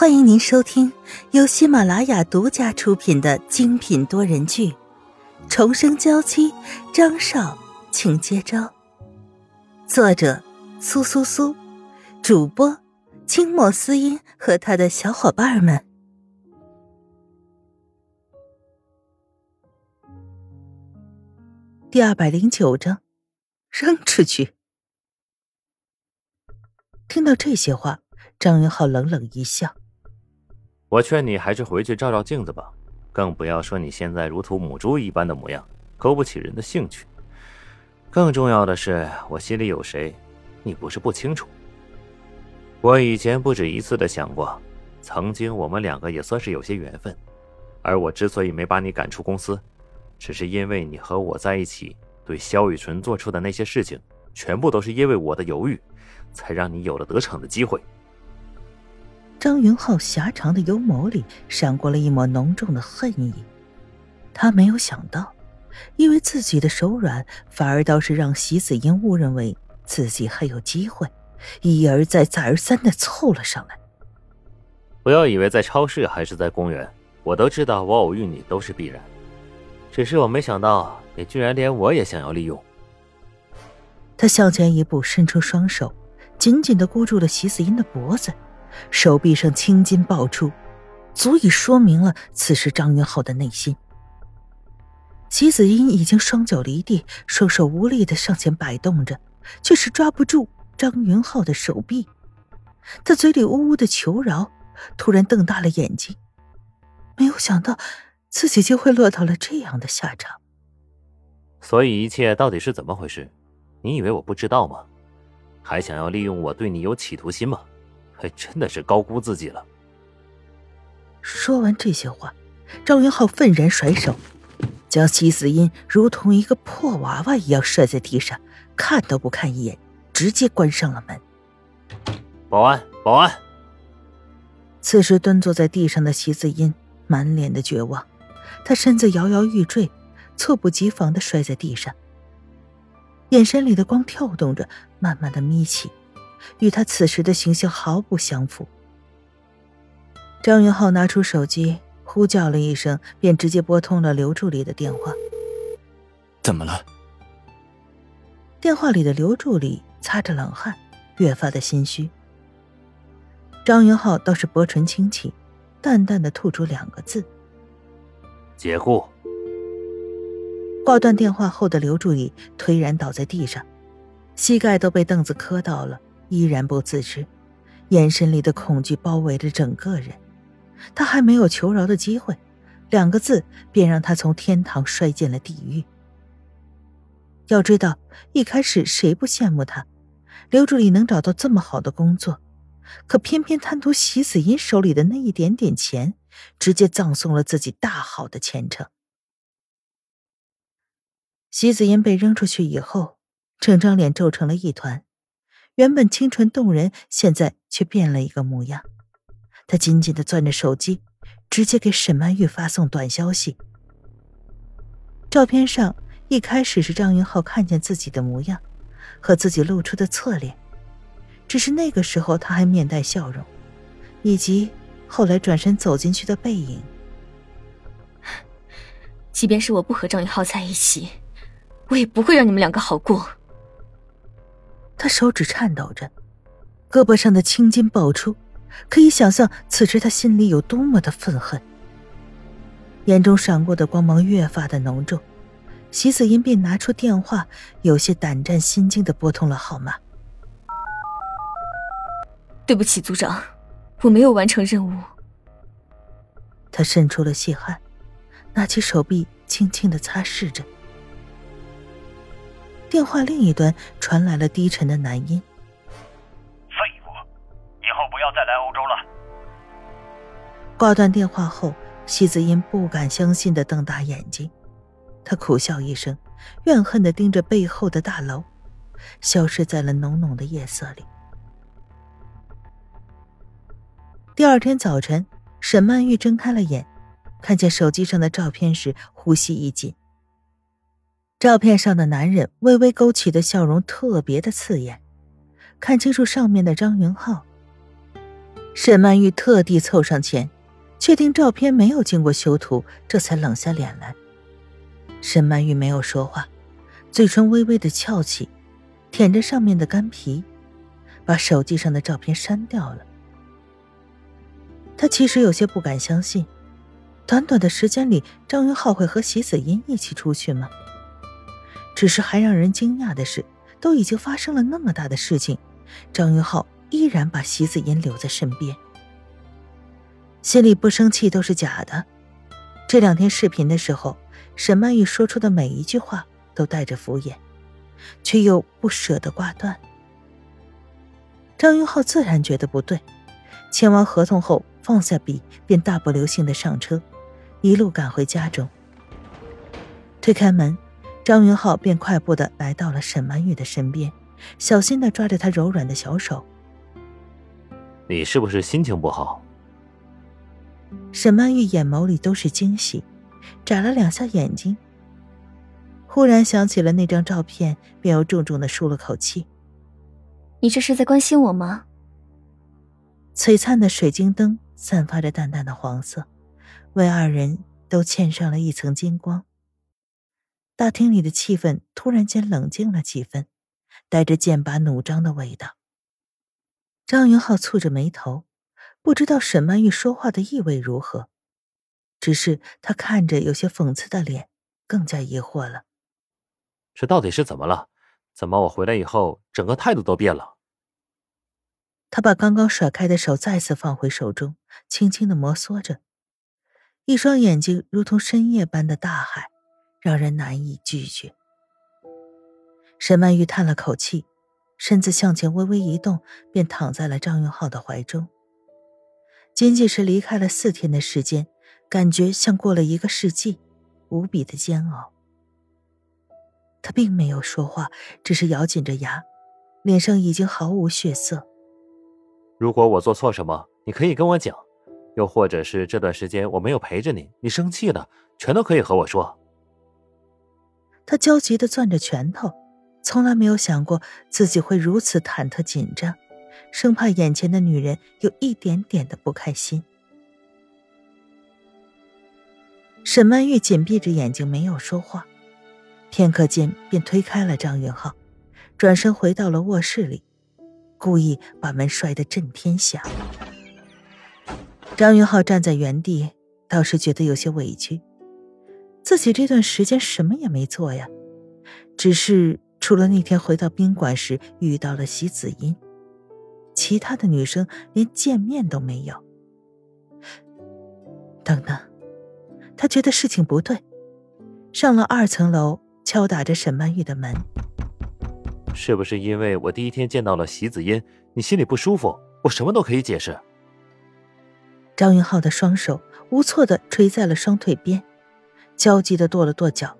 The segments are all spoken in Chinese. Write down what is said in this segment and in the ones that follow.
欢迎您收听由喜马拉雅独家出品的精品多人剧《重生娇妻》，张少，请接招。作者：苏苏苏，主播：清末思音和他的小伙伴们。第二百零九章，扔出去。听到这些话，张云浩冷冷一笑。我劝你还是回去照照镜子吧，更不要说你现在如同母猪一般的模样，勾不起人的兴趣。更重要的是，我心里有谁，你不是不清楚。我以前不止一次的想过，曾经我们两个也算是有些缘分。而我之所以没把你赶出公司，只是因为你和我在一起，对萧雨纯做出的那些事情，全部都是因为我的犹豫，才让你有了得逞的机会。张云浩狭长的幽眸里闪过了一抹浓重的恨意，他没有想到，因为自己的手软，反而倒是让席子英误认为自己还有机会，一而再、再而三的凑了上来。不要以为在超市还是在公园，我都知道我偶遇你都是必然，只是我没想到你居然连我也想要利用。他向前一步，伸出双手，紧紧的箍住了席子英的脖子。手臂上青筋爆出，足以说明了此时张云浩的内心。齐子英已经双脚离地，双手无力的上前摆动着，却是抓不住张云浩的手臂。他嘴里呜呜的求饶，突然瞪大了眼睛，没有想到自己就会落到了这样的下场。所以一切到底是怎么回事？你以为我不知道吗？还想要利用我对你有企图心吗？还真的是高估自己了。说完这些话，张云浩愤然甩手，将齐子音如同一个破娃娃一样摔在地上，看都不看一眼，直接关上了门。保安，保安！此时蹲坐在地上的齐子音满脸的绝望，他身子摇摇欲坠，猝不及防的摔在地上，眼神里的光跳动着，慢慢的眯起。与他此时的形象毫不相符。张云浩拿出手机，呼叫了一声，便直接拨通了刘助理的电话。怎么了？电话里的刘助理擦着冷汗，越发的心虚。张云浩倒是薄唇轻启，淡淡的吐出两个字：“解雇。”挂断电话后的刘助理颓然倒在地上，膝盖都被凳子磕到了。依然不自知，眼神里的恐惧包围着整个人。他还没有求饶的机会，两个字便让他从天堂摔进了地狱。要知道，一开始谁不羡慕他，刘助理能找到这么好的工作，可偏偏贪图席子音手里的那一点点钱，直接葬送了自己大好的前程。席子音被扔出去以后，整张脸皱成了一团。原本清纯动人，现在却变了一个模样。他紧紧的攥着手机，直接给沈曼玉发送短消息。照片上一开始是张云浩看见自己的模样，和自己露出的侧脸，只是那个时候他还面带笑容，以及后来转身走进去的背影。即便是我不和张云浩在一起，我也不会让你们两个好过。他手指颤抖着，胳膊上的青筋爆出，可以想象此时他心里有多么的愤恨。眼中闪过的光芒越发的浓重，席子音便拿出电话，有些胆战心惊的拨通了号码。对不起，组长，我没有完成任务。他渗出了细汗，拿起手臂轻轻的擦拭着。电话另一端传来了低沉的男音：“废物，以后不要再来欧洲了。”挂断电话后，西子音不敢相信的瞪大眼睛，他苦笑一声，怨恨的盯着背后的大楼，消失在了浓浓的夜色里。第二天早晨，沈曼玉睁开了眼，看见手机上的照片时，呼吸一紧。照片上的男人微微勾起的笑容特别的刺眼，看清楚上面的张云浩，沈曼玉特地凑上前，确定照片没有经过修图，这才冷下脸来。沈曼玉没有说话，嘴唇微微的翘起，舔着上面的干皮，把手机上的照片删掉了。她其实有些不敢相信，短短的时间里，张云浩会和席子音一起出去吗？只是还让人惊讶的是，都已经发生了那么大的事情，张云浩。依然把席子音留在身边，心里不生气都是假的。这两天视频的时候，沈曼玉说出的每一句话都带着敷衍，却又不舍得挂断。张云浩自然觉得不对，签完合同后放下笔，便大步流星的上车，一路赶回家中。推开门，张云浩便快步的来到了沈曼玉的身边，小心的抓着她柔软的小手。你是不是心情不好？沈曼玉眼眸里都是惊喜，眨了两下眼睛。忽然想起了那张照片，便又重重的舒了口气。你这是在关心我吗？璀璨的水晶灯散发着淡淡的黄色，为二人都嵌上了一层金光。大厅里的气氛突然间冷静了几分，带着剑拔弩张的味道。张云浩蹙着眉头，不知道沈曼玉说话的意味如何，只是他看着有些讽刺的脸，更加疑惑了。这到底是怎么了？怎么我回来以后，整个态度都变了？他把刚刚甩开的手再次放回手中，轻轻的摩挲着，一双眼睛如同深夜般的大海，让人难以拒绝。沈曼玉叹了口气。身子向前微微一动，便躺在了张云浩的怀中。仅仅是离开了四天的时间，感觉像过了一个世纪，无比的煎熬。他并没有说话，只是咬紧着牙，脸上已经毫无血色。如果我做错什么，你可以跟我讲；又或者是这段时间我没有陪着你，你生气了，全都可以和我说。他焦急的攥着拳头。从来没有想过自己会如此忐忑紧张，生怕眼前的女人有一点点的不开心。沈曼玉紧闭着眼睛，没有说话，片刻间便推开了张云浩，转身回到了卧室里，故意把门摔得震天响。张云浩站在原地，倒是觉得有些委屈，自己这段时间什么也没做呀，只是。除了那天回到宾馆时遇到了席子音，其他的女生连见面都没有。等等，他觉得事情不对，上了二层楼，敲打着沈曼玉的门。是不是因为我第一天见到了席子音，你心里不舒服？我什么都可以解释。张云浩的双手无措的垂在了双腿边，焦急的跺了跺脚。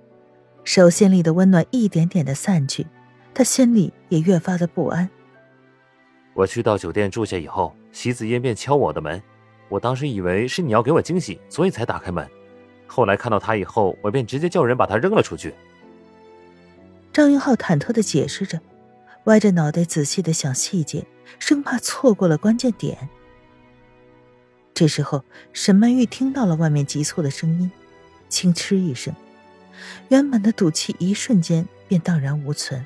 手心里的温暖一点点的散去，他心里也越发的不安。我去到酒店住下以后，席子烟便敲我的门，我当时以为是你要给我惊喜，所以才打开门。后来看到他以后，我便直接叫人把他扔了出去。张云浩忐忑的解释着，歪着脑袋仔细的想细节，生怕错过了关键点。这时候，沈曼玉听到了外面急促的声音，轻嗤一声。原本的赌气一瞬间便荡然无存。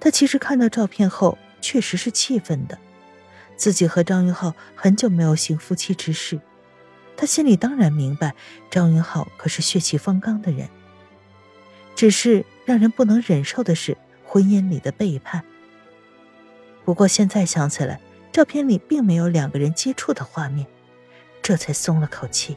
他其实看到照片后，确实是气愤的。自己和张云浩很久没有行夫妻之事，他心里当然明白，张云浩可是血气方刚的人。只是让人不能忍受的是婚姻里的背叛。不过现在想起来，照片里并没有两个人接触的画面，这才松了口气。